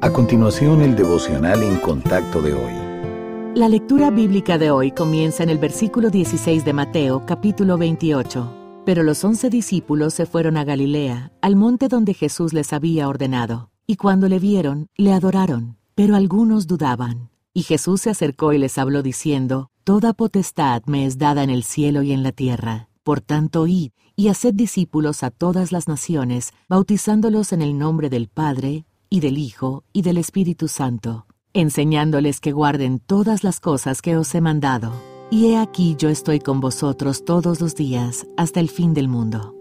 A continuación, el devocional en contacto de hoy. La lectura bíblica de hoy comienza en el versículo 16 de Mateo, capítulo 28. Pero los once discípulos se fueron a Galilea, al monte donde Jesús les había ordenado. Y cuando le vieron, le adoraron, pero algunos dudaban. Y Jesús se acercó y les habló diciendo, Toda potestad me es dada en el cielo y en la tierra. Por tanto, id y haced discípulos a todas las naciones, bautizándolos en el nombre del Padre, y del Hijo, y del Espíritu Santo, enseñándoles que guarden todas las cosas que os he mandado. Y he aquí yo estoy con vosotros todos los días, hasta el fin del mundo.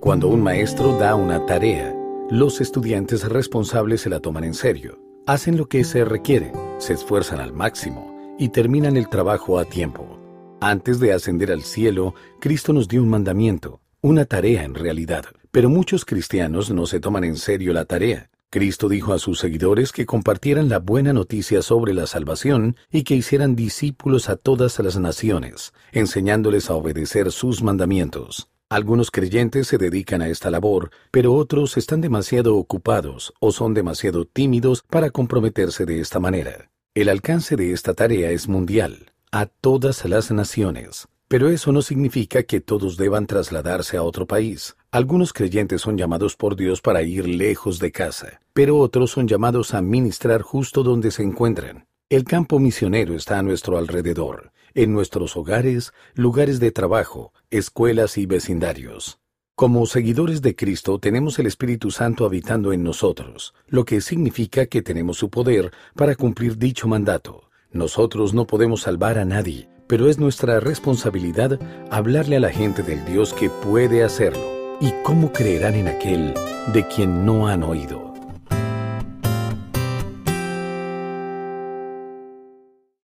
Cuando un maestro da una tarea, los estudiantes responsables se la toman en serio, hacen lo que se requiere, se esfuerzan al máximo y terminan el trabajo a tiempo. Antes de ascender al cielo, Cristo nos dio un mandamiento, una tarea en realidad, pero muchos cristianos no se toman en serio la tarea. Cristo dijo a sus seguidores que compartieran la buena noticia sobre la salvación y que hicieran discípulos a todas las naciones, enseñándoles a obedecer sus mandamientos. Algunos creyentes se dedican a esta labor, pero otros están demasiado ocupados o son demasiado tímidos para comprometerse de esta manera. El alcance de esta tarea es mundial, a todas las naciones. Pero eso no significa que todos deban trasladarse a otro país. Algunos creyentes son llamados por Dios para ir lejos de casa, pero otros son llamados a ministrar justo donde se encuentran. El campo misionero está a nuestro alrededor, en nuestros hogares, lugares de trabajo, escuelas y vecindarios. Como seguidores de Cristo tenemos el Espíritu Santo habitando en nosotros, lo que significa que tenemos su poder para cumplir dicho mandato. Nosotros no podemos salvar a nadie, pero es nuestra responsabilidad hablarle a la gente del Dios que puede hacerlo. ¿Y cómo creerán en aquel de quien no han oído?